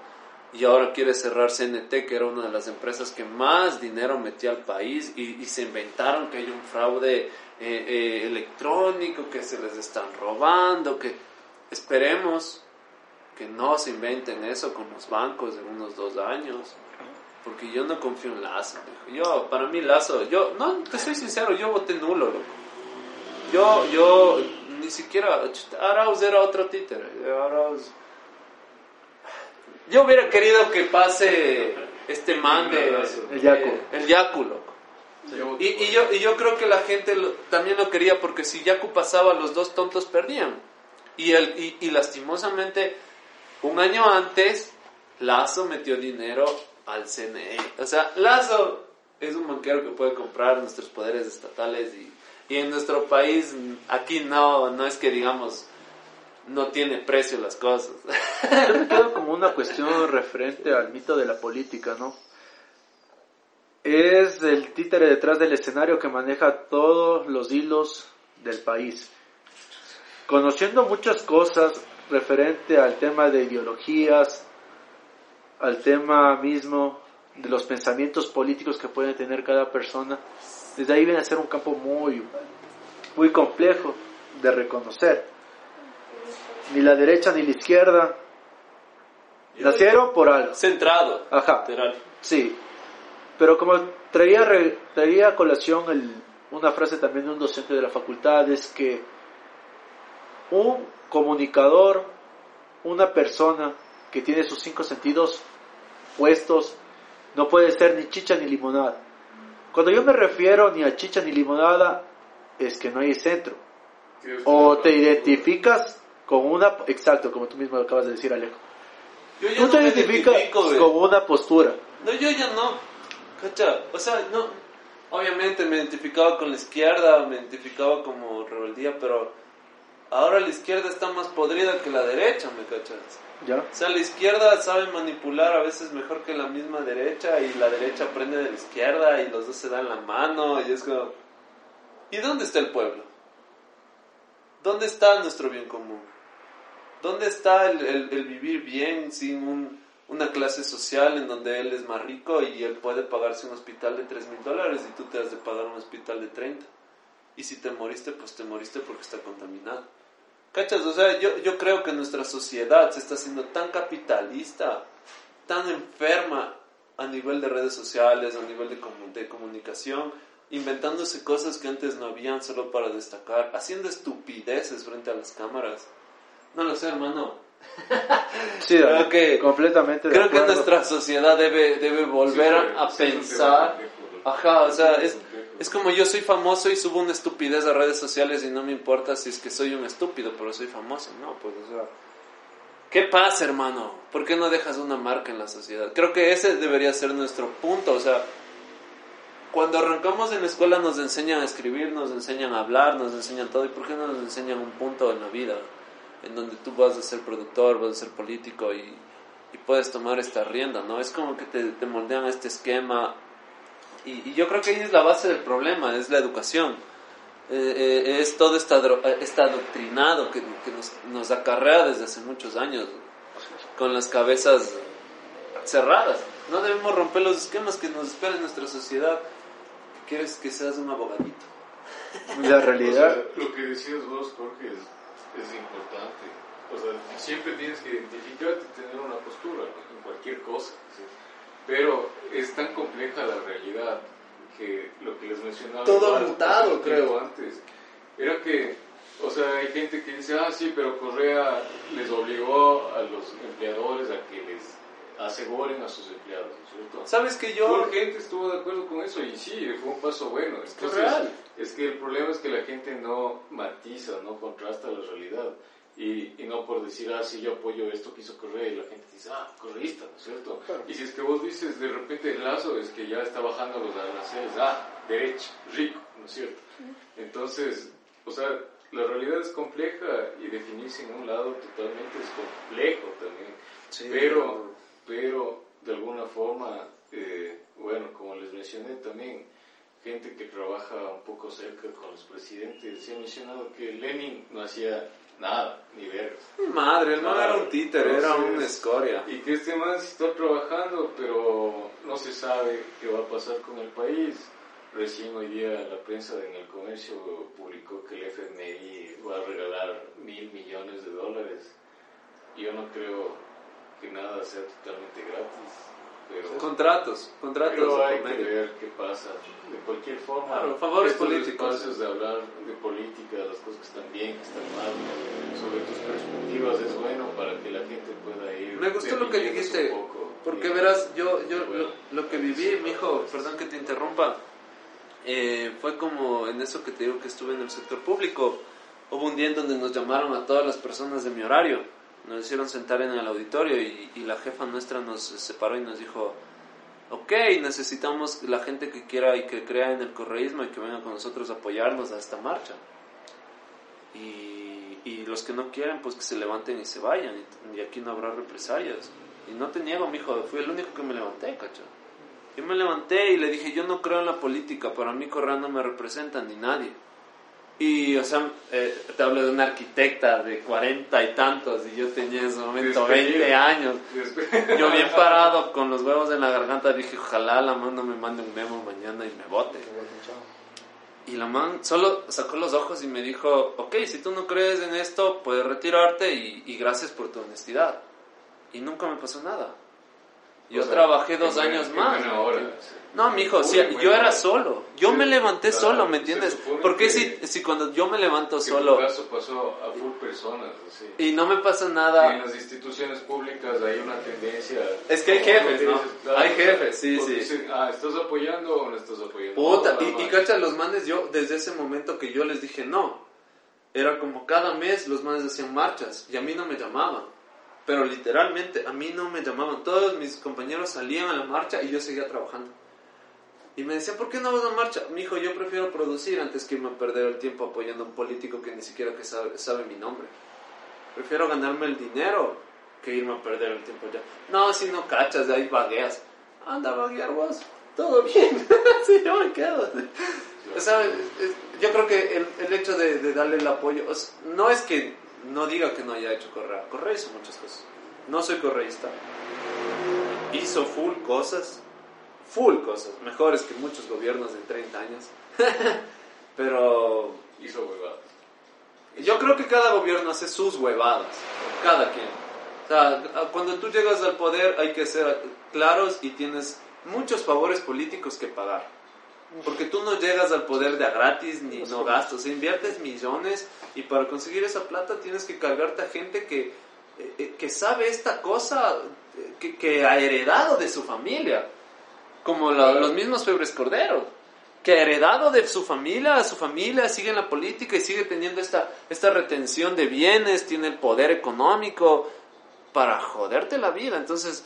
S1: Y ahora quiere cerrar CNT, que era una de las empresas que más dinero metía al país, y, y se inventaron que hay un fraude eh, eh, electrónico, que se les están robando, que esperemos que no se inventen eso con los bancos en unos dos años. Porque yo no confío en Lazo. Yo, para mí Lazo, yo, no, te soy sincero, yo voté nulo, loco. Yo, yo, ni siquiera, Arauz era otro títere. Arauz... Yo hubiera querido que pase este man de...
S3: El Yaku.
S1: El Yaku, loco.
S2: Yo-
S1: Y, y yo, y yo creo que la gente lo- también lo quería porque si Yaku pasaba, los dos tontos perdían. Y, el, y, y lastimosamente, un año antes, Lazo metió dinero al CNE. O sea, Lazo es un banquero que puede comprar nuestros poderes estatales y, y en nuestro país, aquí no, no es que digamos, no tiene precio las cosas.
S3: Quedo como una cuestión referente al mito de la política, ¿no? Es el títere detrás del escenario que maneja todos los hilos del país. Conociendo muchas cosas referente al tema de ideologías, al tema mismo de los pensamientos políticos que puede tener cada persona, desde ahí viene a ser un campo muy, muy complejo de reconocer. Ni la derecha ni la izquierda nacieron por algo.
S1: Centrado.
S3: Ajá. Sí, pero como traía, traía a colación el- una frase también de un docente de la facultad, es que un comunicador, una persona que tiene sus cinco sentidos puestos, no puede ser ni chicha ni limonada. Cuando yo me refiero ni a chicha ni limonada, es que no hay centro. O te identificas con una, exacto, como tú mismo acabas de decir, Alejo.
S1: Yo ya
S3: Tú
S1: no
S3: te identificas con una postura.
S1: No, yo ya no. Cacha, o sea, no. Obviamente me identificaba con la izquierda, me identificaba como rebeldía, pero ahora la izquierda está más podrida que la derecha, ¿me cachas?
S3: ¿Ya?
S1: O sea, la izquierda sabe manipular a veces mejor que la misma derecha y la derecha aprende de la izquierda y los dos se dan la mano y es como... ¿Y dónde está el pueblo? ¿Dónde está nuestro bien común? ¿Dónde está el, el- el vivir bien sin un- una clase social en donde él es más rico y él puede pagarse un hospital de 3 mil dólares y tú te has de pagar un hospital de 30? Y si te moriste, pues te moriste porque está contaminado. ¿Cachas? O sea, yo, yo creo que nuestra sociedad se está haciendo tan capitalista, tan enferma a nivel de redes sociales, a nivel de, de comunicación, inventándose cosas que antes no habían solo para destacar, haciendo estupideces frente a las cámaras. No lo sé, hermano.
S3: Sí, creo que completamente.
S1: Creo que nuestra sociedad debe, debe volver a pensar. Ajá, o sea, es, es como yo soy famoso y subo una estupidez a redes sociales y no me importa si es que soy un estúpido, pero soy famoso. No, pues, o sea, ¿qué pasa, hermano? ¿Por qué no dejas una marca en la sociedad? Creo que ese debería ser nuestro punto, o sea, cuando arrancamos en la escuela nos enseñan a escribir, nos enseñan a hablar, nos enseñan todo, ¿y por qué no nos enseñan un punto en la vida? En donde tú vas a ser productor, vas a ser político y, y puedes tomar esta rienda, ¿no? Es como que te, te moldean este esquema y, yo creo que ahí es la base del problema, es la educación. Eh, eh, es todo este, adoctrinado que, que nos, nos, acarrea desde hace muchos años, con las cabezas cerradas. No debemos romper los esquemas que nos espera en nuestra sociedad. ¿Quieres que seas un abogadito?
S3: La realidad.
S2: lo que decías vos, Jorge, es, es importante. O sea, siempre tienes que identificarte y tener una postura en cualquier cosa. Pero es tan compleja la realidad que lo que les mencionaba.
S1: Todo mutado, creo.
S2: Antes. Era que, o sea, hay gente que dice, ah, sí, pero Correa les obligó a los empleadores a que les aseguren a sus empleados, ¿cierto?
S1: ¿Sabes que yo...?
S2: La gente estuvo de acuerdo con eso y sí, fue un paso bueno.
S1: es real.
S2: Es que el problema es que la gente no matiza, no contrasta la realidad. Y, y, no por decir, ah, sí, yo apoyo esto que hizo Correa y la gente dice, ah, correísta, ¿no es cierto? Y si es que vos dices de repente el lazo es que ya está bajando los aranceles, ah, derecho, rico, ¿no es cierto? Entonces, o sea, la realidad es compleja y definirse en un lado totalmente es complejo también. pero, pero, de alguna forma, eh, bueno, como les mencioné también, gente que trabaja un poco cerca con los presidentes, se ha mencionado que Lenin no hacía Nada, ni ver.
S1: Madre, el man era un títer, era una escoria.
S2: Y que este man está trabajando, pero no se sabe qué va a pasar con el país. Recién hoy día la prensa en el comercio publicó que el FMI va a regalar mil millones de dólares. Yo no creo que nada sea totalmente gratis
S1: contratos, contratos.
S2: Pero hay que ver qué pasa. De cualquier forma,
S1: claro, favores políticos.
S2: espacios de hablar de política, de las cosas que están bien, que están mal, sobre tus perspectivas es bueno para que la gente pueda ir.
S1: Me gustó lo que dijiste, porque verás, yo, yo lo, que viví, mi hijo, perdón que te interrumpa, eh, fue como en eso que te digo que estuve en el sector público. Hubo un día en donde nos llamaron a todas las personas de mi horario nos hicieron sentar en el auditorio y, la jefa nuestra nos separó y nos dijo, ok, necesitamos la gente que quiera y que crea en el correísmo y que venga con nosotros a apoyarnos a esta marcha. Y, y los que no quieren, pues que se levanten y se vayan y, aquí no habrá represalias. Y no te niego, mi hijo, fui el único que me levanté, cacho. Yo me levanté y le dije, yo no creo en la política, para mí Correa no me representa ni nadie. Y, o sea, eh, te hablo de una arquitecta de cuarenta y tantos y yo tenía en ese momento 20 años. Yo bien parado con los huevos en la garganta dije, ojalá la mano me mande un memo mañana y me vote. Y la man solo sacó los ojos y me dijo, ok, si tú no crees en esto, puedes retirarte y, y gracias por tu honestidad. Y nunca me pasó nada. Yo trabajé dos años más. No, mijo, sí, yo era solo. Yo me levanté solo, ¿me entiendes? Porque si, si cuando yo me levanto solo...
S2: Caso pasó a full personas,
S1: Y no me pasa nada...
S2: Y en las instituciones públicas hay una tendencia...
S1: Es que hay jefes, ¿no? hay jefes, sí, sí.
S2: ah, ¿estás apoyando o no estás apoyando?
S1: Puta, y, y cacha, los manes, yo, desde ese momento que yo les dije no, era como cada mes los manes hacían marchas y a mí no me llamaban. Pero literalmente a mí no me llamaban. Todos mis compañeros salían a la marcha y yo seguía trabajando. Y me decían, ¿por qué no vas a la marcha? Mi hijo, yo prefiero producir antes que irme a perder el tiempo apoyando a un político que ni siquiera que sabe, sabe mi nombre. Prefiero ganarme el dinero que irme a perder el tiempo ya. No, si no cachas, de ahí vagueas. Anda vaguear vos, todo bien. sí, yo me quedo. Yo creo que el, el hecho de, de, darle el apoyo, no es que no diga que no haya hecho Correa. Correa hizo muchas cosas. No soy correísta. Hizo full cosas, full cosas, mejores que muchos gobiernos de 30 años. Pero...
S2: Hizo huevadas.
S1: Yo creo que cada gobierno hace sus huevadas, cada quien. O sea, cuando tú llegas al poder hay que ser claros y tienes muchos favores políticos que pagar. Porque tú no llegas al poder de a gratis ni no gastos, inviertes millones y para conseguir esa plata tienes que cargarte a gente que, eh, eh, que sabe esta cosa eh, que, que ha heredado de su familia, como la- los mismos Febres Cordero, que ha heredado de su familia, su familia sigue en la política y sigue teniendo esta, esta retención de bienes, tiene el poder económico para joderte la vida. Entonces,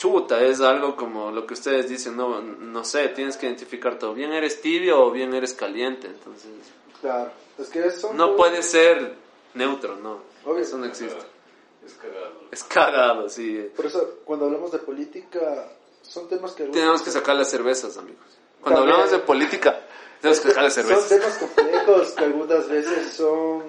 S1: chuta, es algo como lo que ustedes dicen, no, no sé, tienes que identificarte, o bien eres tibio o bien eres caliente, entonces
S3: Claro, es que son
S1: no
S3: todo-
S1: puede ser neutro, no,
S3: Obvio.
S1: eso no existe,
S2: Es cagado.
S1: es cagado, sí,
S3: Por eso, cuando hablamos de política, son temas que...
S1: tenemos que sacar las cervezas, amigos, cuando
S3: También.
S1: hablamos de política, tenemos que sacar las
S3: Son
S1: cervezas,
S3: temas complejos que algunas veces son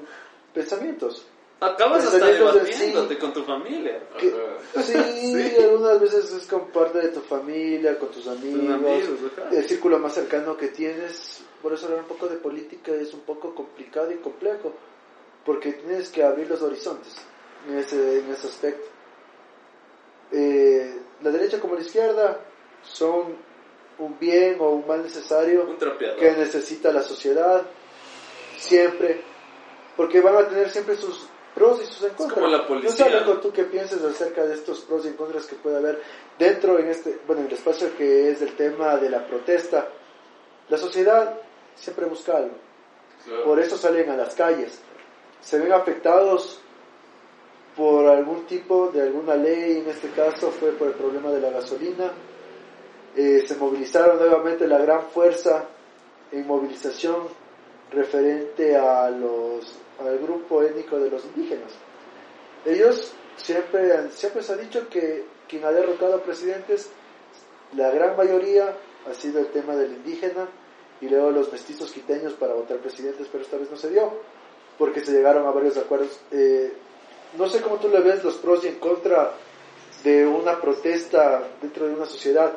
S3: pensamientos.
S1: Acabas hasta debatiéndote
S3: sí.
S1: con tu familia,
S3: Que,
S2: Ajá.
S3: sí, algunas veces es con parte de tu familia, con tus amigos, el círculo más cercano que tienes. Por eso hablar un poco de política es un poco complicado y complejo, porque tienes que abrir los horizontes en ese, en ese aspecto. Eh, la derecha como la izquierda son un bien o un mal necesario
S1: un
S3: que necesita la sociedad siempre porque van a tener siempre sus pros y sus en contra
S1: como la
S3: no
S1: policía.
S3: Alejo, tú qué piensas acerca de estos pros y en contras que puede haber dentro en este bueno en el espacio que es el tema de la protesta la sociedad siempre busca algo
S2: Claro.
S3: por eso salen a las calles se ven afectados por algún tipo de alguna ley, en este caso fue por el problema de la gasolina. Eh, se movilizaron nuevamente la gran fuerza en movilización referente a los, al grupo étnico de los indígenas. Ellos siempre, siempre se ha dicho que quien ha derrotado a presidentes, la gran mayoría ha sido el tema del indígena y luego los mestizos quiteños para votar presidentes, pero esta vez no se dio porque se llegaron a varios acuerdos. Eh, no sé cómo tú le ves los pros y en contra de una protesta dentro de una sociedad.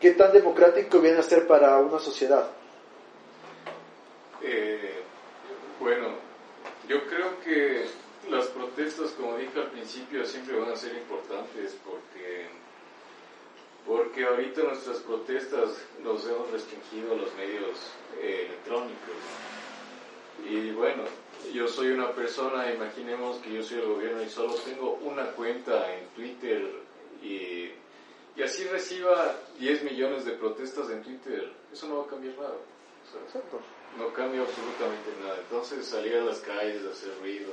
S3: ¿Qué tan democrático viene a ser para una sociedad?
S2: Eh, bueno, yo creo que las protestas, como dije al principio, siempre van a ser importantes porque, porque ahorita nuestras protestas nos hemos restringido a los medios eh, electrónicos. Y bueno, yo soy una persona, imaginemos que yo soy el gobierno y solo tengo una cuenta en Twitter y, y así reciba 10 millones de protestas en Twitter, eso no va a cambiar nada. O
S3: Exacto.
S2: No cambia absolutamente nada. Entonces salir a las calles, hacer ruido,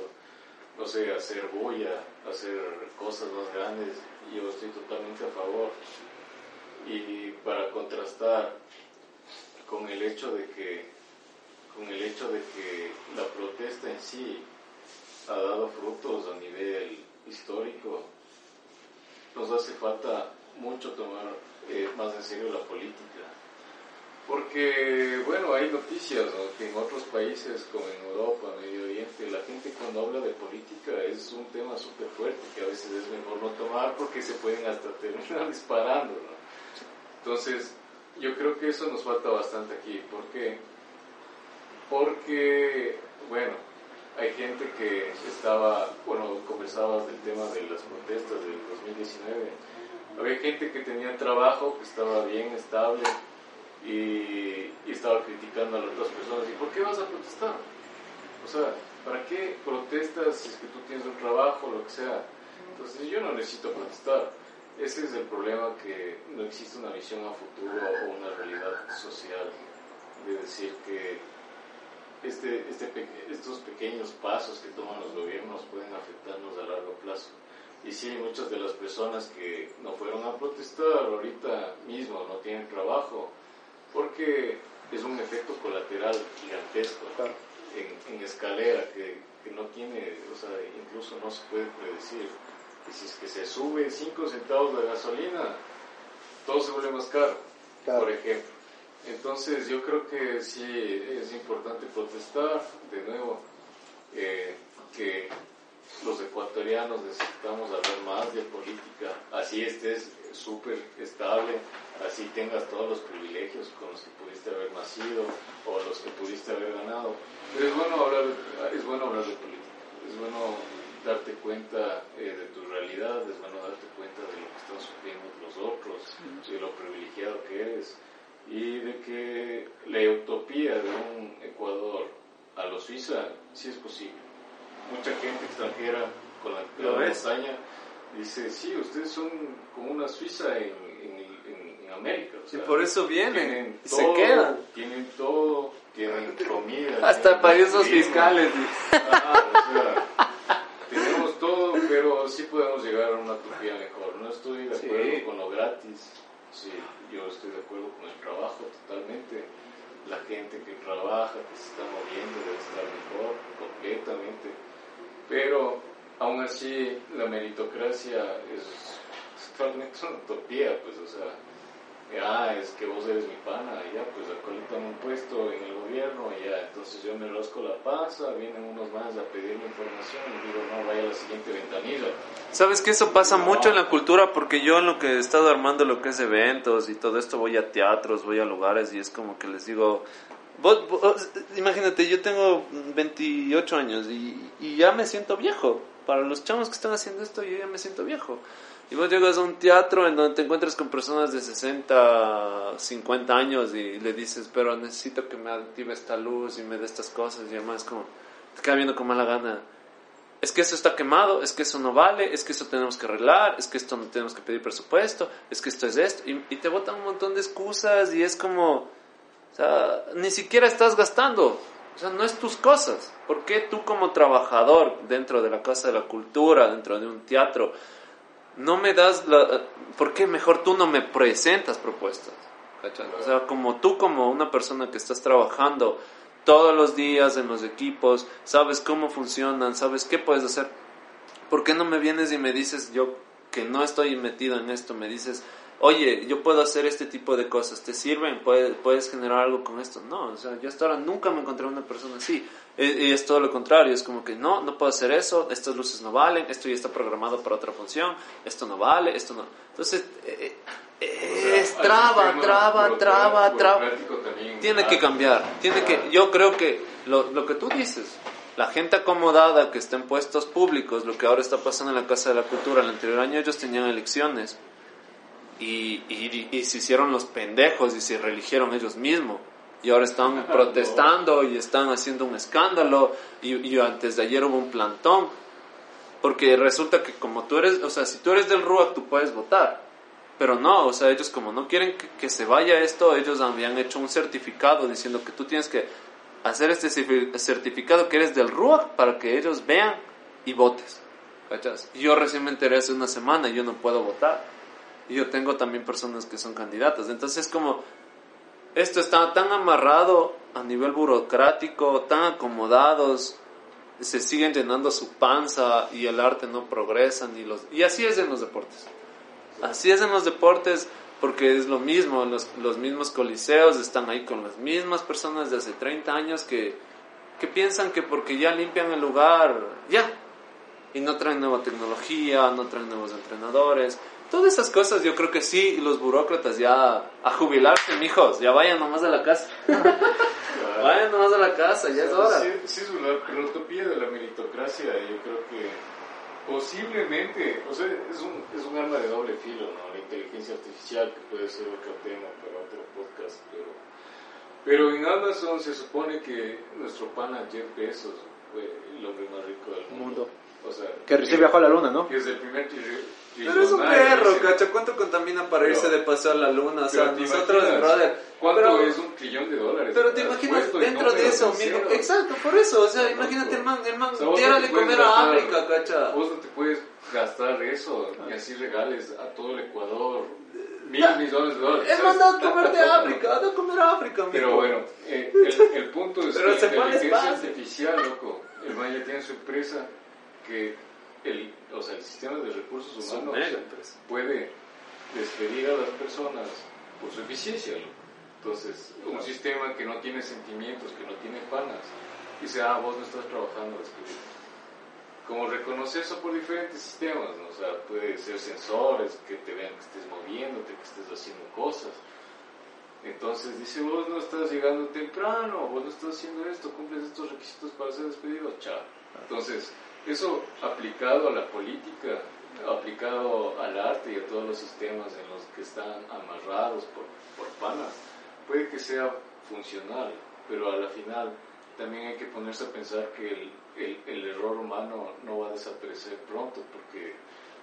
S2: no sé, hacer bulla, hacer cosas más grandes, yo estoy totalmente a favor. Y para contrastar con el hecho de que con el hecho de que la protesta en sí ha dado frutos a nivel histórico, nos hace falta mucho tomar eh, más en serio la política. Porque, bueno, hay noticias ¿no? que en otros países, como en Europa, Medio Oriente, la gente cuando habla de política es un tema súper fuerte que a veces es mejor no tomar porque se pueden hasta terminar disparando. Entonces, yo creo que eso nos falta bastante aquí. ¿Por qué? Porque, bueno, hay gente que estaba, bueno, conversabas del tema de las protestas del 2019. Había gente que tenía trabajo, que estaba bien estable y, estaba criticando a las otras personas. ¿Y por qué vas a protestar? O sea, ¿para qué protestas si es que tú tienes un trabajo, lo que sea? Entonces yo no necesito protestar. Ese es el problema, que no existe una visión a futuro o una realidad social de decir que este, este, estos pequeños pasos que toman los gobiernos pueden afectarnos a largo plazo. Y sí, muchas de las personas que no fueron a protestar ahorita mismo no tienen trabajo porque es un efecto colateral gigantesco
S3: Claro.
S2: en, en escalera que, que no tiene, o sea, incluso no se puede predecir. Y si es que se sube 5 centavos la gasolina, todo se vuelve más caro,
S3: Claro.
S2: por ejemplo. Entonces yo creo que sí es importante protestar de nuevo, eh, que los ecuatorianos necesitamos hablar más de política, así estés súper estable, así tengas todos los privilegios con los que pudiste haber nacido o los que pudiste haber ganado. Pero es bueno hablar, es bueno hablar de política, es bueno darte cuenta eh, de tu realidad, es bueno darte cuenta de lo que están sufriendo los otros, de lo privilegiado que eres y de que la utopía de un Ecuador a lo Suiza sí es posible. Mucha gente extranjera con la que dice, sí, ustedes son como una Suiza en en, en- en América. o
S1: Y
S2: sea,
S1: por eso vienen
S2: todo,
S1: se quedan.
S2: Tienen todo, tienen comida.
S1: Hasta
S2: tienen
S1: paraísos
S2: clima.
S1: fiscales.
S2: Ajá, o sea, tenemos todo, pero sí podemos llegar a una utopía mejor. No estoy de acuerdo
S1: Sí.
S2: con lo gratis. Sí, yo estoy de acuerdo con el trabajo totalmente. La gente que trabaja, que se está moviendo, debe estar mejor, completamente. Pero aún así, la meritocracia es totalmente una utopía, pues, o sea. Ah, es que vos eres mi pana, ya, pues acolítame un puesto en el gobierno, ya, entonces yo me rasco la panza, vienen unos más a pedirme información y digo, no, vaya a la siguiente ventanilla.
S1: Sabes que eso pasa mucho en la cultura porque yo en lo que he estado armando lo que es eventos y todo esto voy a teatros, voy a lugares y es como que les digo, vos, vos- imagínate, yo tengo 28 años y, y ya me siento viejo. Para los chavos que están haciendo esto yo ya me siento viejo. Y vos llegas a un teatro en donde te encuentras con personas de 60, 50 años y le dices, pero necesito que me active esta luz y me dé estas cosas y además como te queda viendo con mala gana. Es que eso está quemado, es que eso no vale, es que eso tenemos que arreglar, es que esto no tenemos que pedir presupuesto, es que esto es esto, y, y te botan un montón de excusas y es como, o sea, ni siquiera estás gastando, o sea, no es tus cosas. ¿Por qué tú como trabajador dentro de la Casa de la Cultura, dentro de un teatro, no me das la... ¿Por qué mejor tú no me presentas propuestas? O sea, como tú como una persona que estás trabajando todos los días en los equipos, sabes cómo funcionan, sabes qué puedes hacer. ¿Por qué no me vienes y me dices yo que no estoy metido en esto? Me dices, oye, yo puedo hacer este tipo de cosas, ¿te sirven? ¿Puedes, puedes generar algo con esto? No, o sea, yo hasta ahora nunca me encontré una persona así. Y, es todo lo contrario, es como que no, no puedo hacer eso, estas luces no valen, esto ya está programado para otra función, esto no vale, esto no. Entonces, eh, eh, es traba, traba, traba, traba. Tiene que cambiar, tiene que, yo creo que lo, lo que tú dices, la gente acomodada que está en puestos públicos, lo que ahora está pasando en la Casa de la Cultura, el anterior año ellos tenían elecciones y, y, y se hicieron los pendejos y se reeligieron ellos mismos. Y ahora están protestando y están haciendo un escándalo y, y antes de ayer hubo un plantón. Porque resulta que como tú eres, o sea, si tú eres del RUAC tú puedes votar. Pero no, o sea, ellos como no quieren que, que se vaya esto, ellos habían hecho un certificado diciendo que tú tienes que hacer este certi- certificado que eres del RUAC para que ellos vean y votes. ¿Cachas? Yo recién me enteré hace una semana y yo no puedo votar. Y yo tengo también personas que son candidatas. Entonces como esto está tan amarrado a nivel burocrático, tan acomodados, se siguen llenando su panza y el arte no progresa ni los y así es en los deportes. Así es en los deportes porque es lo mismo, los, los mismos coliseos están ahí con las mismas personas de hace 30 años que, que piensan que porque ya limpian el lugar, ya, y no traen nueva tecnología, no traen nuevos entrenadores. Todas esas cosas yo creo que sí, los burócratas ya a jubilarse, mijos, ya vayan nomás a la casa.
S2: claro.
S1: vayan nomás a la casa, ya es hora.
S2: Sí, sí, es una, utopía de la meritocracia, yo creo que posiblemente, o sea, es un, es un arma de doble filo, ¿no? La inteligencia artificial, que puede ser otro tema para otro podcast, pero, pero en Amazon se supone que nuestro pana Jeff Bezos fue el hombre más rico del mundo.
S3: Mundo.
S2: O sea,
S3: Que recién viajó a la luna, ¿no?
S2: que es el primer
S1: Pero es un perro, cacho. ¿Cuánto contamina para irse de paseo a la luna? O sea, nosotros, brother.
S2: ¿Cuánto
S1: pero-
S2: es un trillón de dólares?
S1: Pero te imaginas dentro de eso. Exacto, por eso. O sea, imagínate el man, el man de comer a África, cacha.
S2: Vos no te puedes gastar eso y así regales a todo el Ecuador mil millones de dólares.
S1: Él
S2: ¿sabes?
S1: manda a comer de África, anda a comer a África, mijo.
S2: Pero bueno, eh, el, el punto es
S1: Pero
S2: que la inteligencia artificial, loco, el man ya tiene su empresa que el, o sea, el sistema de recursos humanos puede despedir a las personas por su eficiencia. Entonces, un sistema que no tiene sentimientos, que no tiene panas, dice, ah, vos no estás trabajando, despedite. Como reconocer eso por diferentes sistemas, ¿no? o sea, puede ser sensores que te vean que estés moviéndote, que estés haciendo cosas. Entonces dice, vos no estás llegando temprano, vos no estás haciendo esto, cumples estos requisitos para ser despedido, chao. Entonces, eso aplicado a la política, aplicado al arte y a todos los sistemas en los que están amarrados por, por panas, puede que sea funcional, pero a la final también hay que ponerse a pensar que el, el, error humano no va a desaparecer pronto, porque,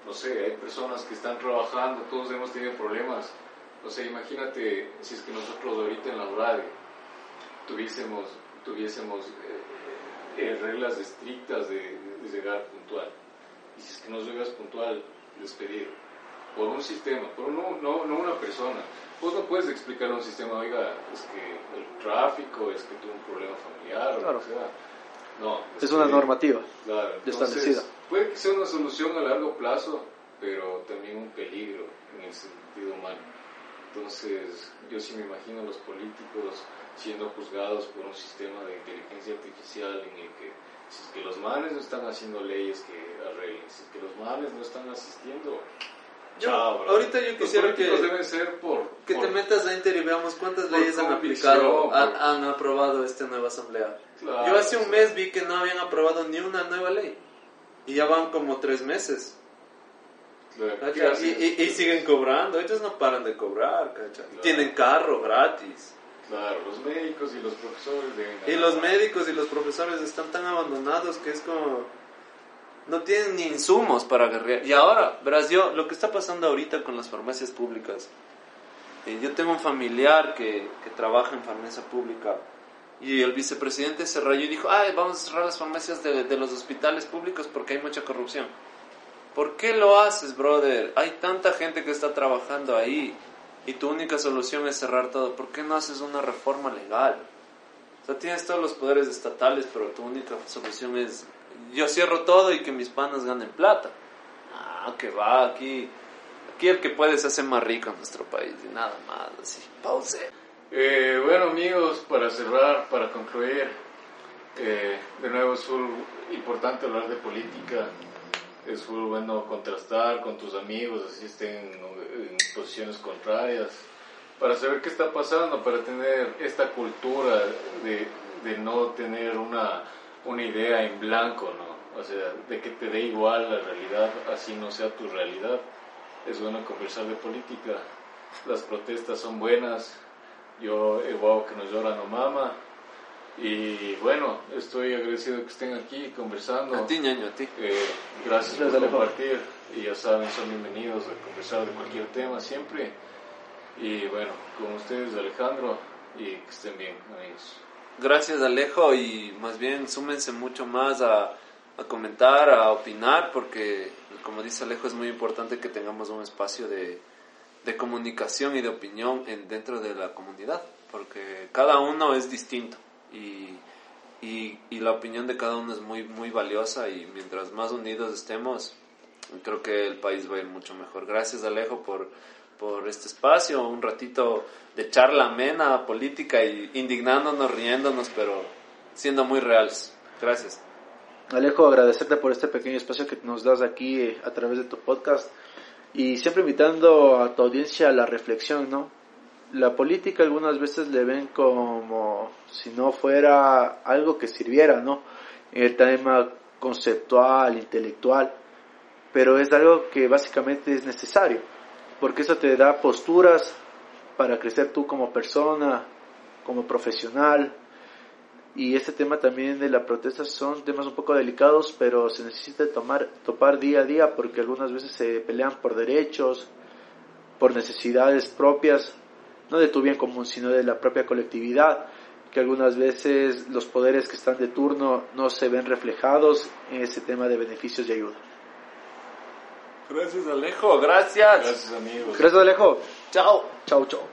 S2: no sé, hay personas que están trabajando, todos hemos tenido problemas. O sea, imagínate si es que nosotros ahorita en la radio tuviésemos, tuviésemos eh, eh, reglas estrictas de, de llegar puntual. Y si es que no llegas puntual, despedido. Por un sistema, por no, no, no una persona. Vos no puedes explicar a un sistema, oiga, es que el tráfico, es que tuvo un problema familiar,
S3: Claro.
S2: o lo que sea. No.
S3: Es una
S2: que-
S3: normativa.
S2: Claro,
S3: establecida.
S2: puede que sea una solución a largo plazo, pero también un peligro en el sentido humano. Entonces, yo sí me imagino a los políticos siendo juzgados por un sistema de inteligencia artificial en el que si es que los manes no están haciendo leyes que arreglen, si es que los manes no están asistiendo,
S1: Yo-
S2: chao,
S1: ahorita yo quisiera que-
S2: deben ser por...
S1: Que
S2: por-
S1: te metas a Inter y veamos cuántas leyes han aplicado, han, han aprobado esta nueva asamblea.
S2: Claro,
S1: Yo hace un mes vi que no habían aprobado ni una nueva ley. Y ya van como tres meses.
S2: Claro.
S1: Y, y- y siguen cobrando. Ellos no paran de cobrar.
S2: Claro.
S1: Tienen carro gratis.
S2: Claro, los médicos y los profesores deben...
S1: Y los médicos y los profesores están tan abandonados que es como... No tienen ni insumos para guerrear. Y ahora, verás, yo, lo que está pasando ahorita con las farmacias públicas. eh, yo tengo un familiar que, que trabaja en farmacia pública. Y el vicepresidente se rayó y dijo, ay, vamos a cerrar las farmacias de, de los hospitales públicos porque hay mucha corrupción. ¿Por qué lo haces, brother? Hay tanta gente que está trabajando ahí y tu única solución es cerrar todo. ¿Por qué no haces una reforma legal? O sea, tienes todos los poderes estatales, pero tu única solución es yo cierro todo y que mis panas ganen plata. Ah, que va, aquí, aquí el que puede se hace más rico en nuestro país y nada más, así. Pause.
S2: Eh, bueno amigos, para cerrar, para concluir, eh, de nuevo es importante hablar de política, es full bueno contrastar con tus amigos, así estén en, posiciones contrarias, para saber qué está pasando, para tener esta cultura de, de no tener una, una idea en blanco, ¿no? O sea, de que te dé igual la realidad, así no sea tu realidad. Es bueno conversar de política, las protestas son buenas, yo he guau que nos llora no mama. Y bueno, estoy agradecido que estén aquí conversando.
S1: A ti, ñaño, a ti.
S2: Eh, gracias
S3: Gracias,
S2: por compartir. Y ya saben, son bienvenidos a conversar de cualquier tema siempre. Y bueno, con ustedes Alejandro y que estén bien, amigos.
S1: Gracias, Alejo, y más bien súmense mucho más a, a comentar, a opinar, porque, como dice Alejo, es muy importante que tengamos un espacio de, de comunicación y de opinión en, dentro de la comunidad, porque cada uno es distinto y, y, y la opinión de cada uno es muy, muy valiosa y mientras más unidos estemos, creo que el país va a ir mucho mejor. Gracias, Alejo, por, por este espacio, un ratito de charla amena, política y indignándonos, riéndonos, pero siendo muy reales. Gracias.
S3: Alejo, agradecerte por este pequeño espacio que nos das aquí eh, a través de tu podcast y siempre invitando a tu audiencia a la reflexión, ¿no? La política algunas veces le ven como si no fuera algo que sirviera, ¿no? El tema conceptual, intelectual, pero es algo que básicamente es necesario, porque eso te da posturas para crecer tú como persona, como profesional, y este tema también de la protesta son temas un poco delicados, pero se necesita tomar, topar día a día porque algunas veces se pelean por derechos, por necesidades propias, no de tu bien común, sino de la propia colectividad, que algunas veces los poderes que están de turno no se ven reflejados en ese tema de beneficios y ayuda.
S1: Gracias, Alejo. Gracias.
S2: Gracias amigos.
S3: Gracias Alejo.
S1: Chao.
S3: Chao, chao.